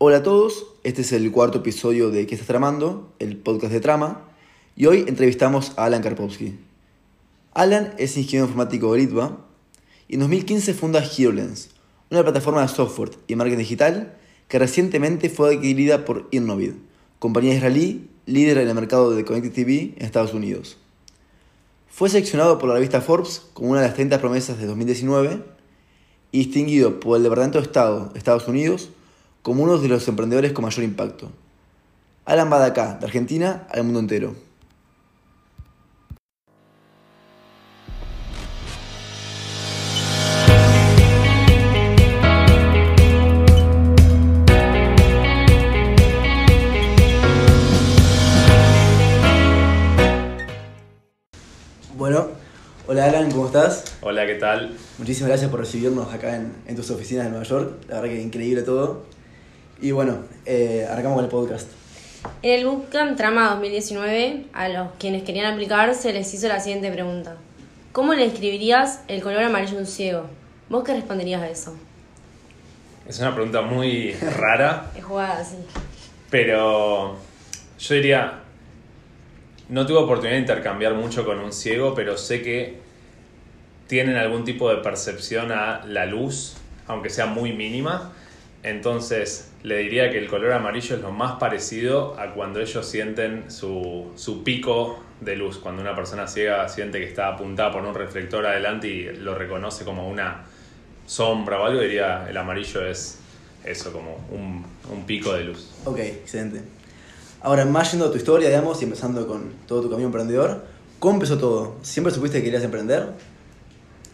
Hola a todos, este es el cuarto episodio de ¿Qué estás tramando? El podcast de trama. Y hoy entrevistamos a Alan Karpowski. Alan es ingeniero informático de Litva y en 2015 funda HeroLens, una plataforma de software y marketing digital que recientemente fue adquirida por Innovid, compañía israelí líder en el mercado de Connected TV en Estados Unidos. Fue seleccionado por la revista Forbes como una de las 30 promesas de 2019 y distinguido por el Departamento de Estado de Estados Unidos como uno de los emprendedores con mayor impacto. Alan va de acá, de Argentina, al mundo entero. Bueno, hola Alan, ¿cómo estás? Hola, ¿qué tal? Muchísimas gracias por recibirnos acá en, en tus oficinas de Nueva York. La verdad que increíble todo. Y bueno, eh, arrancamos con el podcast. En el Bootcamp Trama 2019, a los quienes querían aplicar se les hizo la siguiente pregunta. ¿Cómo le describirías el color amarillo a un ciego? ¿Vos qué responderías a eso? Es una pregunta muy rara, Es jugada así. pero yo diría, no tuve oportunidad de intercambiar mucho con un ciego, pero sé que tienen algún tipo de percepción a la luz, aunque sea muy mínima. Entonces le diría que el color amarillo es lo más parecido a cuando ellos sienten su, su pico de luz, cuando una persona ciega siente que está apuntada por un reflector adelante y lo reconoce como una sombra o algo, diría el amarillo es eso, como un, un pico de luz. Ok, excelente. Ahora, más yendo a tu historia, digamos, y empezando con todo tu camino emprendedor, ¿cómo empezó todo? ¿Siempre supiste que querías emprender?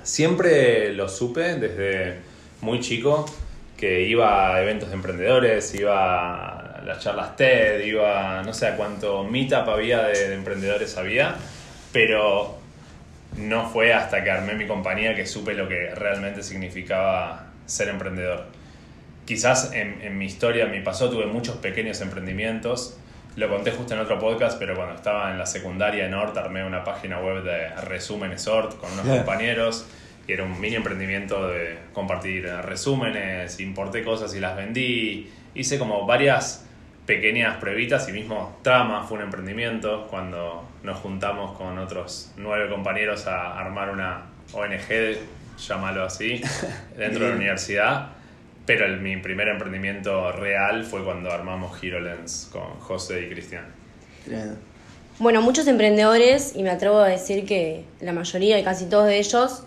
Siempre lo supe desde muy chico, que iba a eventos de emprendedores, iba a las charlas TED, iba, no sé a cuánto meetup había de, de emprendedores había, pero no fue hasta que armé mi compañía que supe lo que realmente significaba ser emprendedor. Quizás en, en mi historia, en mi pasado, tuve muchos pequeños emprendimientos. Lo conté justo en otro podcast, pero cuando estaba en la secundaria en Ort, armé una página web de resúmenes Ort con unos Yeah. compañeros. Y era un mini emprendimiento de compartir resúmenes, importé cosas y las vendí. Hice como varias pequeñas pruebitas y mismo Trama fue un emprendimiento cuando nos juntamos con otros nueve compañeros a armar una ONG, llámalo así, dentro de la universidad. Pero el- mi primer emprendimiento real fue cuando armamos HeroLens con José y Cristian. Bueno, muchos emprendedores, y me atrevo a decir que la mayoría y casi todos de ellos,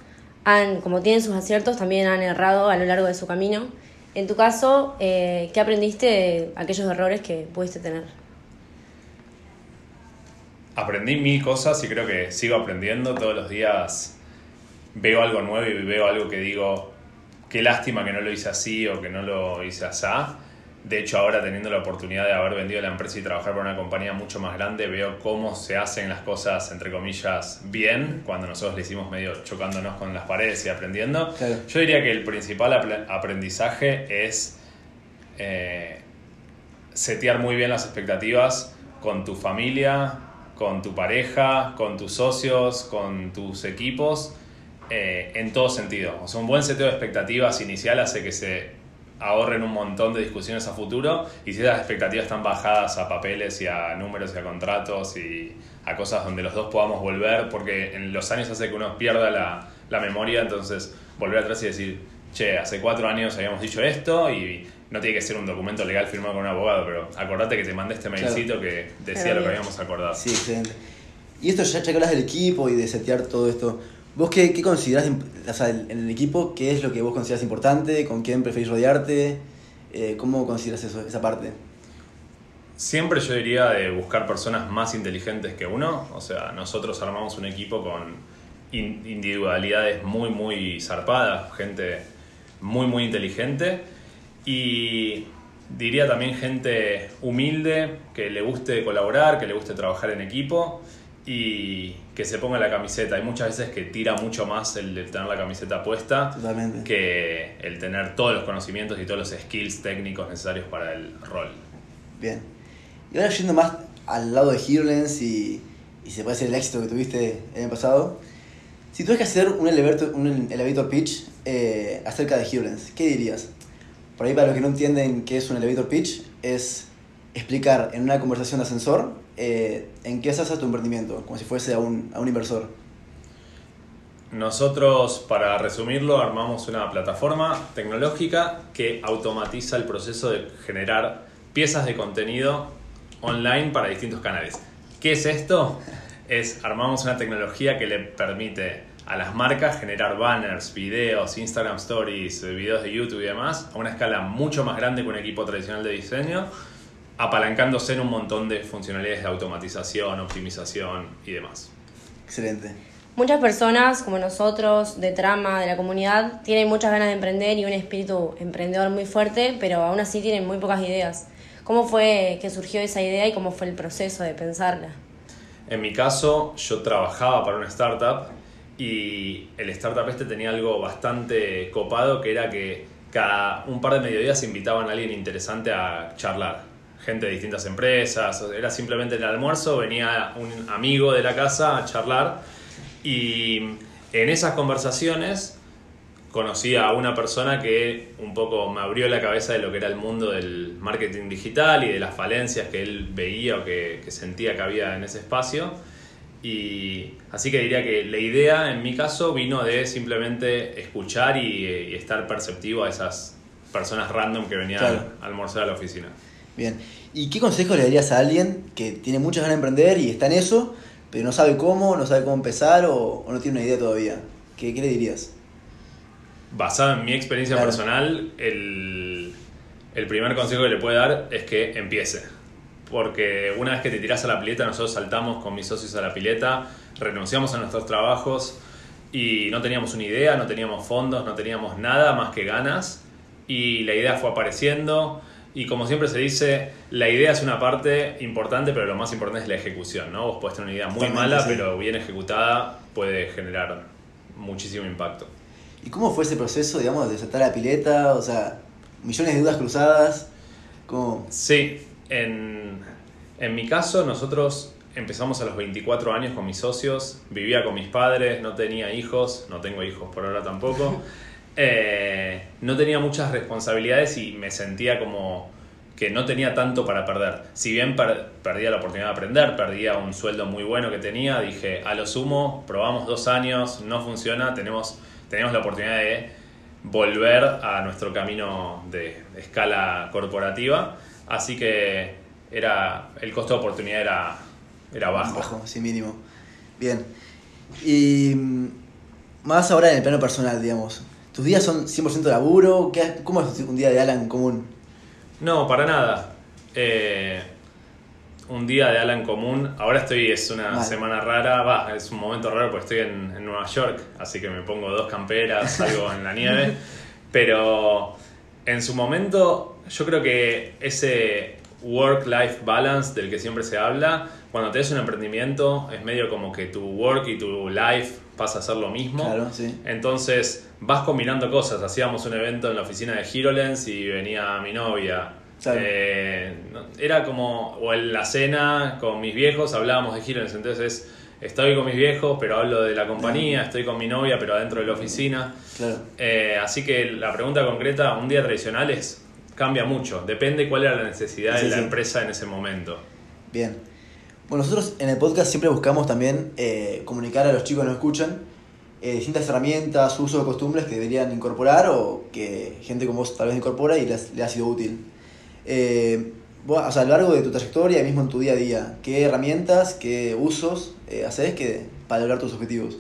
han, como tienen sus aciertos, también han errado a lo largo de su camino. En tu caso, eh, ¿qué aprendiste de aquellos errores que pudiste tener? Aprendí mil cosas y creo que sigo aprendiendo. Todos los días veo algo nuevo y veo algo que digo, qué lástima que no lo hice así o que no lo hice así. De hecho, ahora teniendo la oportunidad de haber vendido la empresa y trabajar para una compañía mucho más grande, veo cómo se hacen las cosas, entre comillas, bien, cuando nosotros le hicimos medio chocándonos con las paredes y aprendiendo. Claro. Yo diría que el principal aprendizaje es eh, setear muy bien las expectativas con tu familia, con tu pareja, con tus socios, con tus equipos, eh, en todo sentido. O sea, un buen seteo de expectativas inicial hace que se ahorren un montón de discusiones a futuro y si esas expectativas están bajadas a papeles y a números y a contratos y a cosas donde los dos podamos volver, porque en los años hace que uno pierda la, la memoria, entonces volver atrás y decir, che, hace cuatro años habíamos dicho esto y no tiene que ser un documento legal firmado con un abogado, pero acordate que te mandé este mailcito que decía lo que habíamos acordado. Sí, excelente. Y esto ya, ya que hablas del equipo y de setear todo esto, ¿vos qué, qué considerás, o en el equipo, qué es lo que vos consideras importante? ¿Con quién preferís rodearte? Eh, ¿Cómo consideras eso, esa parte? Siempre yo diría de buscar personas más inteligentes que uno. O sea, nosotros armamos un equipo con in- individualidades muy, muy zarpadas, gente muy, muy inteligente. Y diría también gente humilde, que le guste colaborar, que le guste trabajar en equipo y que se ponga la camiseta. Hay muchas veces que tira mucho más el de tener la camiseta puesta Totalmente. que el tener todos los conocimientos y todos los skills técnicos necesarios para el rol. Bien. Y ahora yendo más al lado de HeroLens y, y se puede ser el éxito que tuviste el año pasado, si tuvieras que hacer un elevator, un elevator pitch eh, acerca de HeroLens, ¿qué dirías? por ahí para los que no entienden qué es un elevator pitch, es explicar en una conversación de ascensor eh, en qué se hace tu emprendimiento, como si fuese a un, a un inversor. Nosotros, para resumirlo, armamos una plataforma tecnológica que automatiza el proceso de generar piezas de contenido online para distintos canales. ¿Qué es esto? Es armamos una tecnología que le permite a las marcas generar banners, videos, Instagram Stories, videos de YouTube y demás a una escala mucho más grande que un equipo tradicional de diseño, apalancándose en un montón de funcionalidades de automatización, optimización y demás. Excelente. Muchas personas, como nosotros, de trama, de la comunidad, tienen muchas ganas de emprender y un espíritu emprendedor muy fuerte, pero aún así tienen muy pocas ideas. ¿Cómo fue que surgió esa idea y cómo fue el proceso de pensarla? En mi caso, yo trabajaba para una startup y el startup este tenía algo bastante copado que era que cada un par de mediodías invitaban a alguien interesante a charlar. Gente de distintas empresas, era simplemente el almuerzo, venía un amigo de la casa a charlar y en esas conversaciones conocí a una persona que un poco me abrió la cabeza de lo que era el mundo del marketing digital y de las falencias que él veía o que, que sentía que había en ese espacio. Y así que diría que la idea en mi caso vino de simplemente escuchar y, y estar perceptivo a esas personas random que venían Claro. a almorzar a la oficina. Bien. ¿Y qué consejo le darías a alguien que tiene muchas ganas de emprender y está en eso, pero no sabe cómo, no sabe cómo empezar o, o no tiene una idea todavía? ¿Qué, qué le dirías? Basado en mi experiencia Claro. personal, el, el primer consejo que le puedo dar es que empiece. Porque una vez que te tiras a la pileta, nosotros saltamos con mis socios a la pileta, renunciamos a nuestros trabajos y no teníamos una idea, no teníamos fondos, no teníamos nada más que ganas. Y la idea fue apareciendo. Y como siempre se dice, la idea es una parte importante, pero lo más importante es la ejecución. ¿no? Vos podés tener una idea muy Totalmente, mala, sí. pero bien ejecutada puede generar muchísimo impacto. ¿Y cómo fue ese proceso, digamos, de saltar la pileta? O sea, millones de dudas cruzadas. ¿Cómo? Sí, en, en mi caso nosotros empezamos a los 24 años con mis socios, vivía con mis padres, no tenía hijos, no tengo hijos por ahora tampoco, Eh, no tenía muchas responsabilidades y me sentía como que no tenía tanto para perder. Si bien per- perdía la oportunidad de aprender, perdía un sueldo muy bueno que tenía, dije, a lo sumo, probamos dos años, no funciona, tenemos, tenemos la oportunidad de volver a nuestro camino de escala corporativa. Así que era, el costo de oportunidad era, era bajo. Bajo, sí, mínimo. Bien. Y mm, más ahora en el plano personal, digamos. ¿Tus días son 100% laburo? ¿Qué, ¿Cómo es un día de Alan común? No, para nada. Eh, un día de Alan común. Ahora estoy, es una Vale. semana rara, va, es un momento raro porque estoy en, en Nueva York, así que me pongo dos camperas, salgo en la nieve. Pero en su momento, yo creo que ese work-life balance del que siempre se habla, cuando tenés un emprendimiento, es medio como que tu work y tu life pasa a ser lo mismo. Claro, sí. Entonces vas combinando cosas. Hacíamos un evento en la oficina de HeroLens y venía mi novia. Eh, era como, o en la cena con mis viejos hablábamos de HeroLens. Entonces estoy con mis viejos, pero hablo de la compañía. Estoy con mi novia, pero adentro de la oficina. Claro. Eh, así que la pregunta concreta, un día tradicional es, cambia mucho. Depende cuál era la necesidad Sí, de la sí. empresa en ese momento. Bien. Bueno, nosotros en el podcast siempre buscamos también eh, comunicar a los chicos que nos escuchan eh, distintas herramientas, usos o costumbres que deberían incorporar o que gente como vos tal vez incorpora y le ha sido útil. Eh, vos, o sea, a lo largo de tu trayectoria, mismo en tu día a día, ¿qué herramientas, qué usos eh, haces que, para lograr tus objetivos?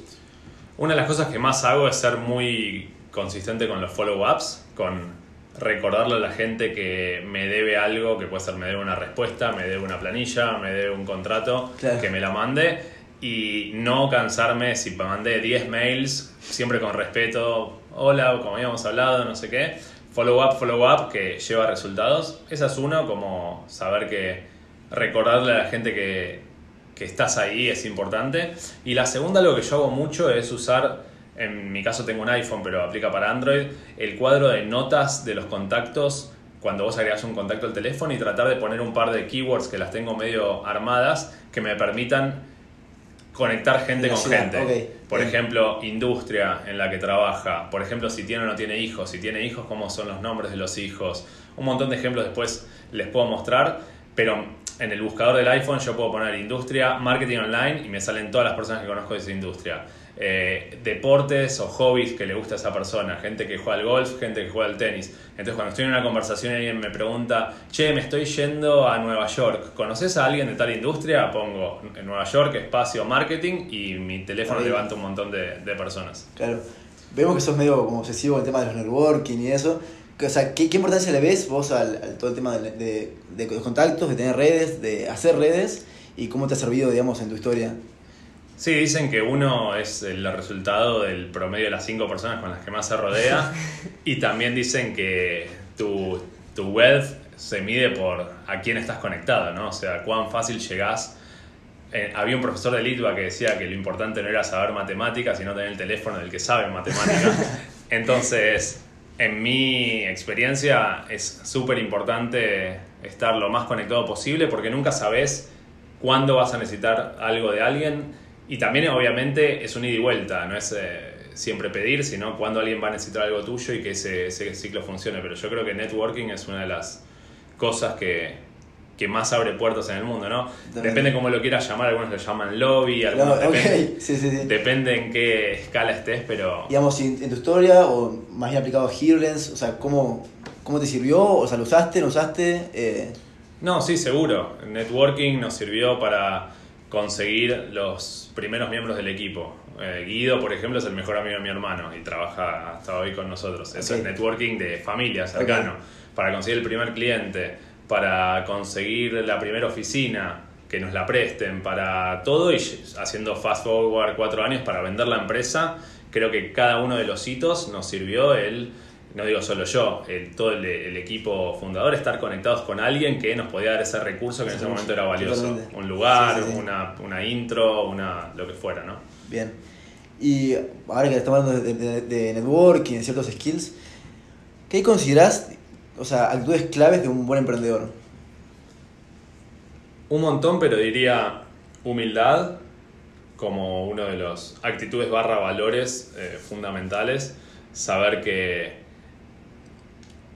Una de las cosas que más hago es ser muy consistente con los follow-ups, con recordarle a la gente que me debe algo, que puede ser me debe una respuesta, me debe una planilla, me debe un contrato, Claro. que me la mande y no cansarme si me mandé 10 mails, siempre con respeto, hola, como habíamos hablado, no sé qué, follow-up, follow-up, que lleva resultados. Esa es uno, como saber que recordarle a la gente que, que estás ahí es importante. Y la segunda, lo que yo hago mucho es usar, en mi caso tengo un iPhone, pero aplica para Android, el cuadro de notas de los contactos cuando vos agregas un contacto al teléfono y tratar de poner un par de keywords que las tengo medio armadas que me permitan conectar gente con ciudad, gente. Por bien. ejemplo, industria en la que trabaja. Por ejemplo, si tiene o no tiene hijos. Si tiene hijos, cómo son los nombres de los hijos. Un montón de ejemplos después les puedo mostrar. Pero en el buscador del iPhone yo puedo poner industria, marketing online y me salen todas las personas que conozco de esa industria. Eh, deportes o hobbies que le gusta a esa persona, gente que juega al golf, gente que juega al tenis. Entonces cuando estoy en una conversación y alguien me pregunta, che, me estoy yendo a Nueva York, ¿conoces a alguien de tal industria? Pongo en Nueva York, espacio marketing y mi teléfono Ahí. levanta un montón de, de personas. Claro. Vemos que sos medio como obsesivo con el tema de los networking y eso. O sea, ¿qué, qué importancia le ves vos al, al todo el tema de, de- contactos, de tener redes, de hacer redes y cómo te ha servido, digamos, en tu historia? Sí, dicen que uno es el resultado del promedio de las cinco personas con las que más se rodea y también dicen que tu, tu wealth se mide por a quién estás conectado, ¿no? O sea, cuán fácil llegás. Eh, había un profesor de Litva que decía que lo importante no era saber matemáticas, sino tener el teléfono del que sabe matemáticas. Entonces, en mi experiencia es súper importante estar lo más conectado posible porque nunca sabes cuándo vas a necesitar algo de alguien y también obviamente es un ida y vuelta, no es eh, siempre pedir, sino cuándo alguien va a necesitar algo tuyo y que ese, ese ciclo funcione. Pero yo creo que networking es una de las cosas que, que más abre puertas en el mundo, ¿no? Totalmente. Depende cómo lo quieras llamar, algunos lo llaman lobby, algunos ok, depende, sí, sí, sí. depende en qué escala estés, pero... Digamos, en tu historia o más bien aplicado a Hearlens, o sea, ¿cómo, cómo te sirvió? O sea, ¿lo usaste, no usaste? Eh, No, sí, seguro. Networking nos sirvió para conseguir los primeros miembros del equipo. Eh, Guido, por ejemplo, es el mejor amigo de mi hermano y trabaja hasta hoy con nosotros. Eso Ok. es networking de familia, cercano. Para conseguir el primer cliente, para conseguir la primera oficina, que nos la presten, para todo y haciendo fast forward cuatro años para vender la empresa. Creo que cada uno de los hitos nos sirvió el no digo solo yo, el- todo el, el equipo fundador, estar conectados con alguien que nos podía dar ese recurso que en ese momento era valioso. Un lugar, Sí, sí, sí. Una, una intro, una lo que fuera, ¿no? bien. Y ahora que estamos hablando de, de- de networking, de ciertos skills, ¿qué considerás, o sea, actitudes claves de un buen emprendedor? Un montón, pero diría humildad como uno de los actitudes barra valores eh, fundamentales. Saber que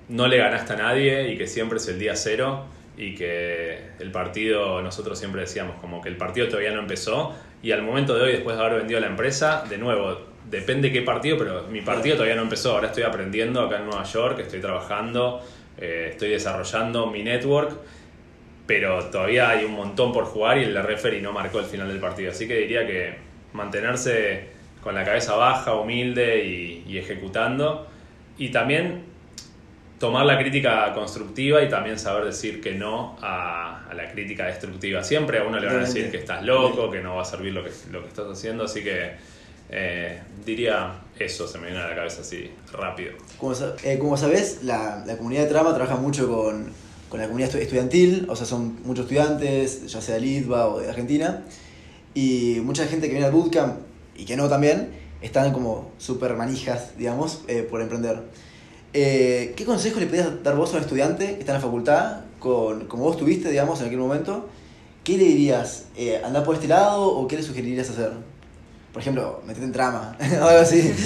no le ganaste a nadie y que siempre es el día cero y que el partido, nosotros siempre decíamos como que el partido todavía no empezó y al momento de hoy, después de haber vendido la empresa, de nuevo, depende qué partido, pero mi partido todavía no empezó, ahora estoy aprendiendo acá en Nueva York, estoy trabajando, eh, estoy desarrollando mi network, pero todavía hay un montón por jugar y el referee no marcó el final del partido, así que diría que mantenerse con la cabeza baja, humilde y, y ejecutando. Y también tomar la crítica constructiva y también saber decir que no a, a la crítica destructiva. Siempre a uno le van a decir que estás loco, que no va a servir lo que, lo que estás haciendo, así que eh, diría eso, se me viene a la cabeza así rápido. Como, eh, como sabés, la, la comunidad de Trama trabaja mucho con, con la comunidad estu- estudiantil, o sea, son muchos estudiantes, ya sea de Litva o de Argentina, y mucha gente que viene al bootcamp y que no también, están como súper manijas, digamos, eh, por emprender. Eh, ¿Qué consejo le podías dar vos a un estudiante que está en la facultad, con, como vos tuviste, digamos, en aquel momento? ¿Qué le dirías? Eh, ¿Andá por este lado o qué le sugerirías hacer? Por ejemplo, metete en trama, o algo así.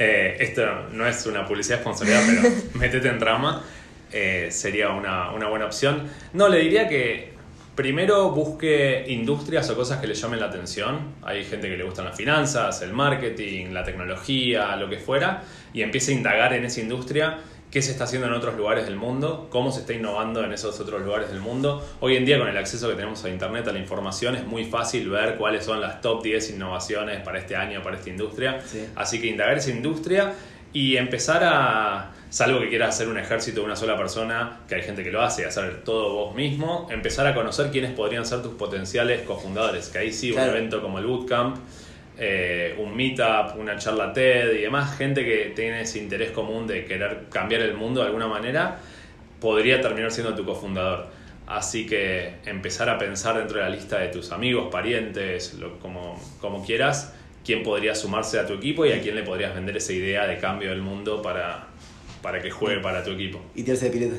Eh, esto no es una publicidad sponsoreada, pero métete en trama. eh, sería una, una buena opción. No, le diría que primero busque industrias o cosas que le llamen la atención. Hay gente que le gustan las finanzas, el marketing, la tecnología, lo que fuera, y empiece a indagar en esa industria qué se está haciendo en otros lugares del mundo, cómo se está innovando en esos otros lugares del mundo. Hoy en día con el acceso que tenemos a Internet, a la información, es muy fácil ver cuáles son las top 10 innovaciones para este año, para esta industria. Sí. Así que indagar esa industria y empezar a, salvo que quieras hacer un ejército de una sola persona, que hay gente que lo hace, hacer todo vos mismo, empezar a conocer quiénes podrían ser tus potenciales cofundadores, que ahí sí, Claro. un evento como el Bootcamp, eh, un meetup, una charla TED y demás, gente que tiene ese interés común de querer cambiar el mundo de alguna manera, podría terminar siendo tu cofundador. Así que empezar a pensar dentro de la lista de tus amigos, parientes, lo- como, como quieras, quién podría sumarse a tu equipo y a quién le podrías vender esa idea de cambio del mundo para, para que juegue para tu equipo. Y tirarse de pileta.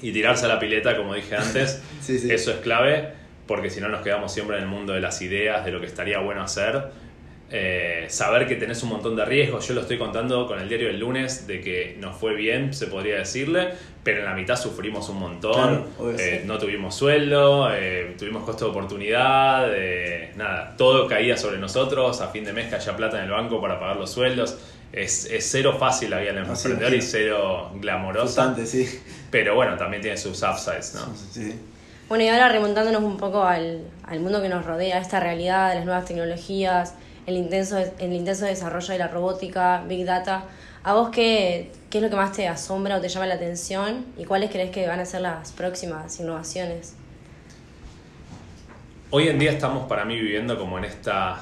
Y tirarse a la pileta, como dije antes, Sí, sí. eso es clave porque si no nos quedamos siempre en el mundo de las ideas, de lo que estaría bueno hacer. Eh, saber que tenés un montón de riesgos, yo lo estoy contando con el diario del lunes, de que nos fue bien, se podría decirle, pero en la mitad sufrimos un montón, eh, no tuvimos sueldo, eh, tuvimos costo de oportunidad, nada, todo caía sobre nosotros, a fin de mes caía plata en el banco para pagar los sueldos, es, cero fácil la vida del emprendedor y cero glamorosa. sí. Pero bueno, también tiene sus upsides, ¿no? Sí. Bueno, y ahora remontándonos un poco al, al mundo que nos rodea, esta realidad de las nuevas tecnologías, el intenso, el intenso desarrollo de la robótica, Big Data. ¿A vos qué, qué es lo que más te asombra o te llama la atención y cuáles crees que van a ser las próximas innovaciones? Hoy en día estamos para mí viviendo como en esta,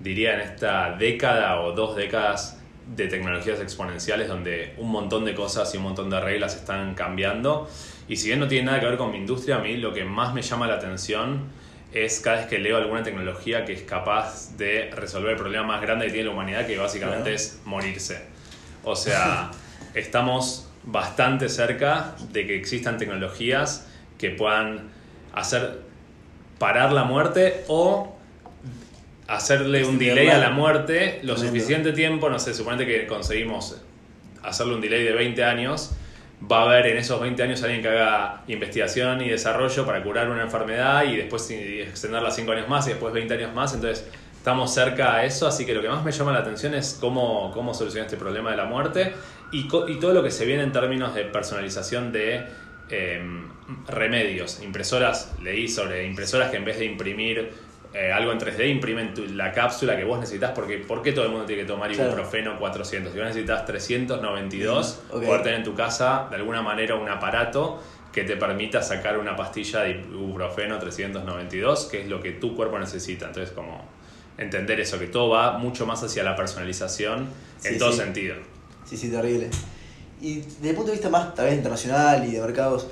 diría en esta década o dos décadas de tecnologías exponenciales donde un montón de cosas y un montón de reglas están cambiando. Y si bien no tiene nada que ver con mi industria, a mí lo que más me llama la atención es cada vez que leo alguna tecnología que es capaz de resolver el problema más grande que tiene la humanidad, que básicamente es morirse. O sea, estamos bastante cerca de que existan tecnologías que puedan hacer parar la muerte o hacerle un delay a la muerte lo suficiente tiempo, no sé, suponete que conseguimos hacerle un delay de 20 años va a haber en esos 20 años alguien que haga investigación y desarrollo para curar una enfermedad y después extenderla 5 años más y después 20 años más. Entonces, estamos cerca a eso, así que lo que más me llama la atención es cómo, cómo solucionar este problema de la muerte y, todo lo que se viene en términos de personalización de em, remedios. Impresoras, leí sobre impresoras que en vez de imprimir eh, algo en 3D, imprimen la cápsula que vos necesitas, porque ¿por qué todo el mundo tiene que tomar ibuprofeno 400? Si vos necesitas 392, poder tener en tu casa de alguna manera un aparato que te permita sacar una pastilla de ibuprofeno 392, que es lo que tu cuerpo necesita. Entonces, como entender eso, que todo va mucho más hacia la personalización en todo sentido. Sí, sí, terrible. Y desde el punto de vista más, tal vez internacional y de mercados,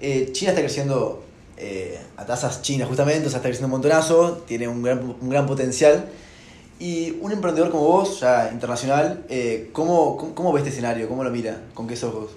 eh, China está creciendo eh, a tasas chinas justamente, o sea, está creciendo un montonazo, tiene un gran, un gran potencial. Y un emprendedor como vos, ya internacional, eh, ¿cómo, cómo, ve este escenario? ¿Cómo lo mira? ¿Con qué ojos?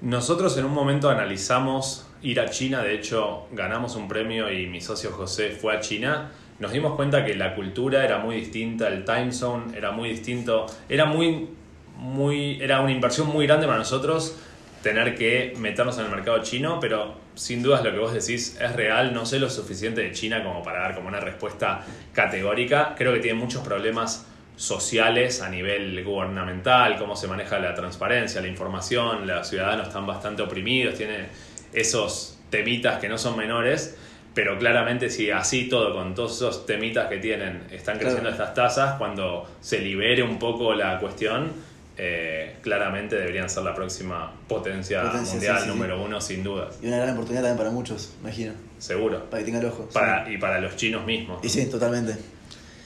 Nosotros en un momento analizamos ir a China, de hecho ganamos un premio y mi socio José fue a China. Nos dimos cuenta que la cultura era muy distinta, el time zone era muy distinto, era muy, muy, era una inversión muy grande para nosotros tener que meternos en el mercado chino, pero sin dudas lo que vos decís es real, no sé lo suficiente de China como para dar como una respuesta categórica, creo que tiene muchos problemas sociales a nivel gubernamental, cómo se maneja la transparencia, la información, los ciudadanos están bastante oprimidos, tiene esos temitas que no son menores, pero claramente si así todo, con todos esos temitas que tienen, están creciendo estas tasas, cuando se libere un poco la cuestión, eh, claramente deberían ser la próxima potencia, mundial número uno, sin duda. Y una gran oportunidad también para muchos, imagino. Seguro. Para que tengan el ojo. Para, Y para los chinos mismos. Y sí, totalmente.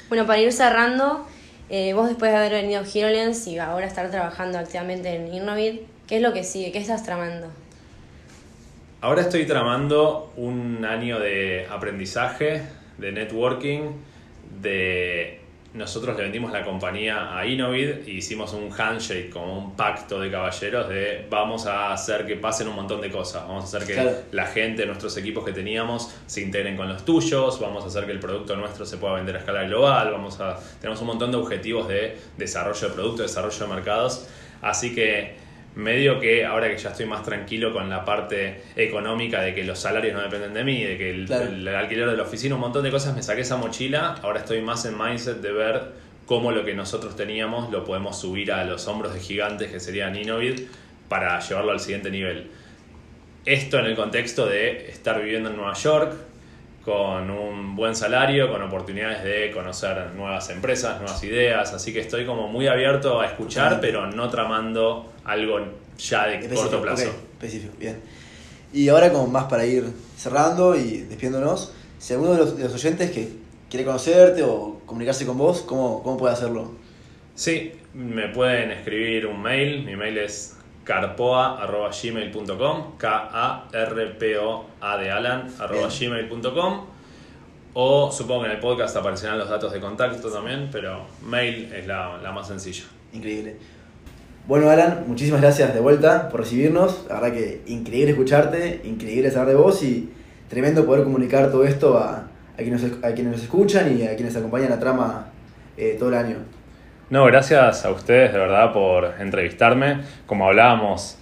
Bueno, para ir cerrando, eh, vos después de haber venido a HeroLens y ahora estar trabajando activamente en Innovid, ¿qué es lo que sigue? ¿Qué estás tramando? Ahora estoy tramando un año de aprendizaje, de networking, de nosotros le vendimos la compañía a Innovid y hicimos un handshake, como un pacto de caballeros de vamos a hacer que pasen un montón de cosas, vamos a hacer que la gente, nuestros equipos que teníamos se integren con los tuyos, vamos a hacer que el producto nuestro se pueda vender a escala global, vamos a tenemos un montón de objetivos de desarrollo de producto, desarrollo de mercados, así que medio que ahora que ya estoy más tranquilo con la parte económica de que los salarios no dependen de mí, de que el, alquiler de la oficina, un montón de cosas, me saqué esa mochila, ahora estoy más en mindset de ver cómo lo que nosotros teníamos lo podemos subir a los hombros de gigantes que serían Innovid para llevarlo al siguiente nivel. Esto en el contexto de estar viviendo en Nueva York, con un buen salario, con oportunidades de conocer nuevas empresas, nuevas ideas, así que estoy como muy abierto a escuchar, pero no tramando algo ya de corto plazo. específico, bien. Y ahora como más para ir cerrando y despiéndonos, si alguno de los, oyentes que quiere conocerte o comunicarse con vos, ¿cómo, ¿cómo puede hacerlo? Sí, me pueden escribir un mail, mi mail es carpoa.gmail.com, K-A-R-P-O-A de Alan, arroba gmail.com. O supongo que en el podcast aparecerán los datos de contacto también, pero mail es la, la, más sencilla. Increíble. Bueno, Alan, muchísimas gracias de vuelta por recibirnos. La verdad que increíble escucharte, increíble saber de vos y tremendo poder comunicar todo esto a, a, quienes, a quienes nos escuchan y a quienes acompañan la trama eh, todo el año. No, gracias a ustedes de verdad por entrevistarme. Como hablábamos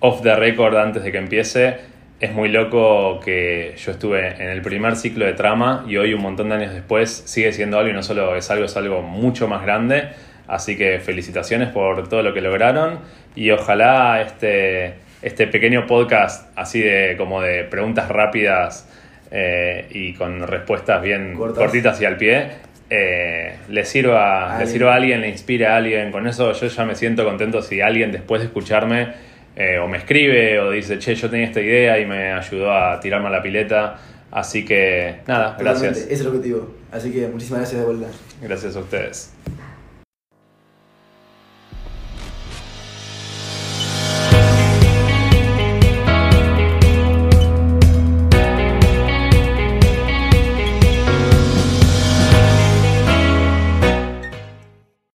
off the record antes de que empiece, es muy loco que yo estuve en el primer ciclo de trama y hoy un montón de años después sigue siendo algo y no solo es algo, es algo mucho más grande. Así que felicitaciones por todo lo que lograron y ojalá este, este pequeño podcast así de como de preguntas rápidas eh, y con respuestas bien cortitas y al pie eh, le, sirva, le sirva a alguien, le inspire a alguien. Con eso yo ya me siento contento si alguien después de escucharme eh, o me escribe o dice, che, yo tenía esta idea y me ayudó a tirarme a la pileta. Así que nada, gracias. Ese es el objetivo. Así que muchísimas gracias de vuelta. Gracias a ustedes.